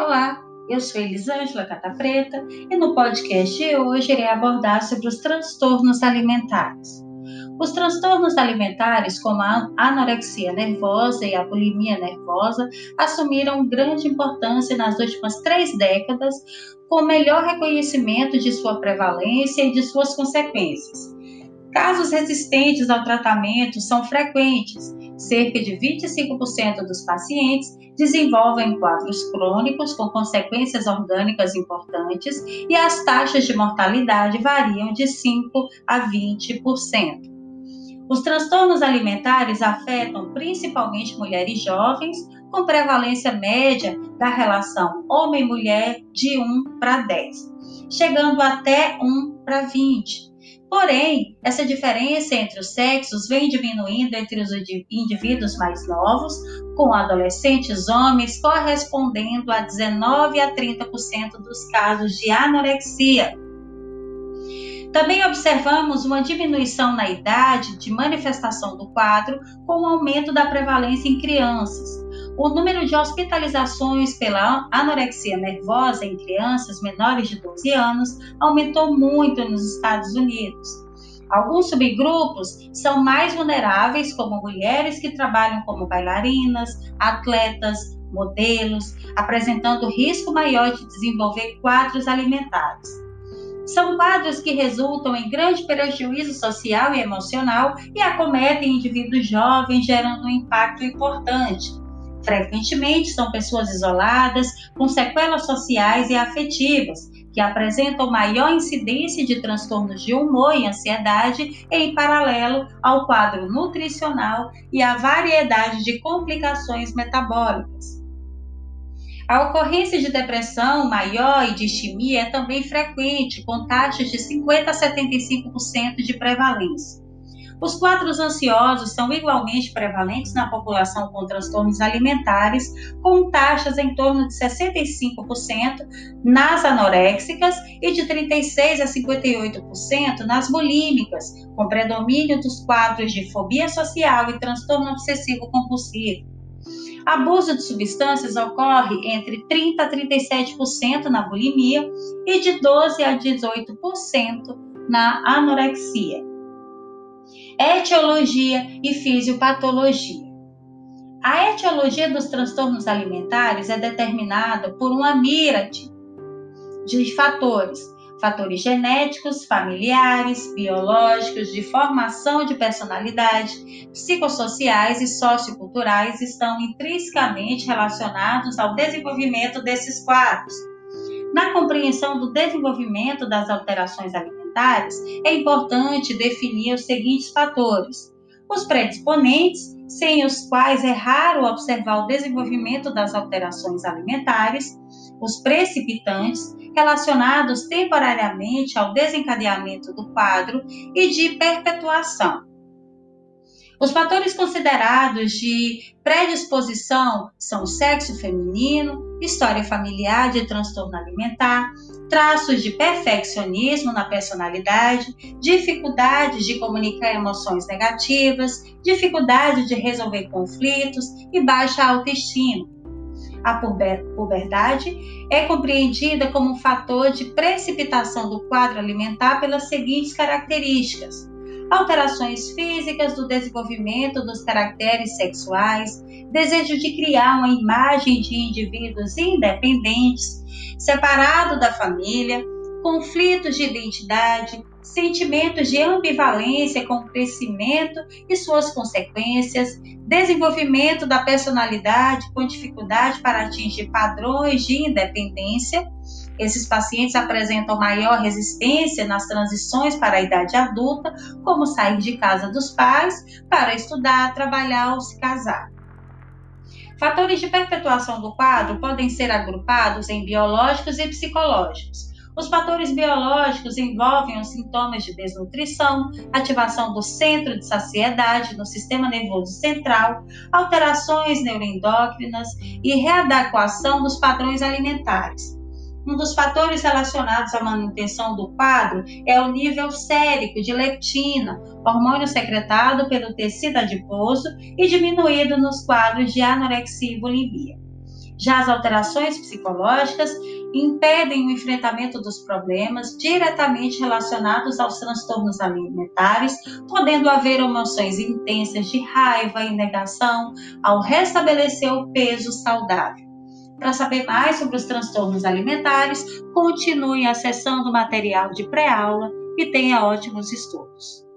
Olá, eu sou Elisângela Cata Preta e no podcast de hoje irei abordar sobre os transtornos alimentares. Os transtornos alimentares, como a anorexia nervosa e a bulimia nervosa, assumiram grande importância nas últimas três décadas, com melhor reconhecimento de sua prevalência e de suas consequências. Casos resistentes ao tratamento são frequentes. Cerca de 25% dos pacientes desenvolvem quadros crônicos com consequências orgânicas importantes e as taxas de mortalidade variam de 5 a 20%. Os transtornos alimentares afetam principalmente mulheres jovens, com prevalência média da relação homem-mulher de 1 para 10, chegando até 1 para 20. Porém, essa diferença entre os sexos vem diminuindo entre os indivíduos mais novos, com adolescentes homens correspondendo a 19 a 30% dos casos de anorexia. Também observamos uma diminuição na idade de manifestação do quadro, com o aumento da prevalência em crianças o número de hospitalizações pela anorexia nervosa em crianças menores de 12 anos aumentou muito nos Estados Unidos. Alguns subgrupos são mais vulneráveis, como mulheres que trabalham como bailarinas, atletas, modelos, apresentando risco maior de desenvolver quadros alimentares. São quadros que resultam em grande prejuízo social e emocional e acometem indivíduos jovens, gerando um impacto importante. Frequentemente são pessoas isoladas, com sequelas sociais e afetivas, que apresentam maior incidência de transtornos de humor e ansiedade em paralelo ao quadro nutricional e à variedade de complicações metabólicas. A ocorrência de depressão maior e de istimia é também frequente, com taxas de 50 a 75% de prevalência. Os quadros ansiosos são igualmente prevalentes na população com transtornos alimentares, com taxas em torno de 65% nas anoréxicas e de 36 a 58% nas bulímicas, com predomínio dos quadros de fobia social e transtorno obsessivo compulsivo. Abuso de substâncias ocorre entre 30 a 37% na bulimia e de 12 a 18% na anorexia etiologia e fisiopatologia. A etiologia dos transtornos alimentares é determinada por uma míriade de fatores, fatores genéticos, familiares, biológicos, de formação de personalidade, psicossociais e socioculturais estão intrinsecamente relacionados ao desenvolvimento desses quadros. Na compreensão do desenvolvimento das alterações alimentares, alimentares, é importante definir os seguintes fatores: os predisponentes, sem os quais é raro observar o desenvolvimento das alterações alimentares, os precipitantes, relacionados temporariamente ao desencadeamento do quadro e de perpetuação. Os fatores considerados de predisposição são sexo feminino, história familiar de transtorno alimentar, traços de perfeccionismo na personalidade, dificuldades de comunicar emoções negativas, dificuldade de resolver conflitos e baixa autoestima. A puberdade é compreendida como um fator de precipitação do quadro alimentar pelas seguintes características: alterações físicas do desenvolvimento dos caracteres sexuais, desejo de criar uma imagem de indivíduos independentes, separado da família, conflitos de identidade, sentimentos de ambivalência com o crescimento e suas consequências, desenvolvimento da personalidade com dificuldade para atingir padrões de independência. Esses pacientes apresentam maior resistência nas transições para a idade adulta, como sair de casa dos pais para estudar, trabalhar ou se casar. Fatores de perpetuação do quadro podem ser agrupados em biológicos e psicológicos. Os fatores biológicos envolvem os sintomas de desnutrição, ativação do centro de saciedade no sistema nervoso central, alterações neuroendócrinas e readequação dos padrões alimentares. Um dos fatores relacionados à manutenção do quadro é o nível sérico de leptina, hormônio secretado pelo tecido adiposo e diminuído nos quadros de anorexia e bulimia. Já as alterações psicológicas impedem o enfrentamento dos problemas diretamente relacionados aos transtornos alimentares, podendo haver emoções intensas de raiva e negação ao restabelecer o peso saudável. Para saber mais sobre os transtornos alimentares, continue acessando o material de pré-aula e tenha ótimos estudos.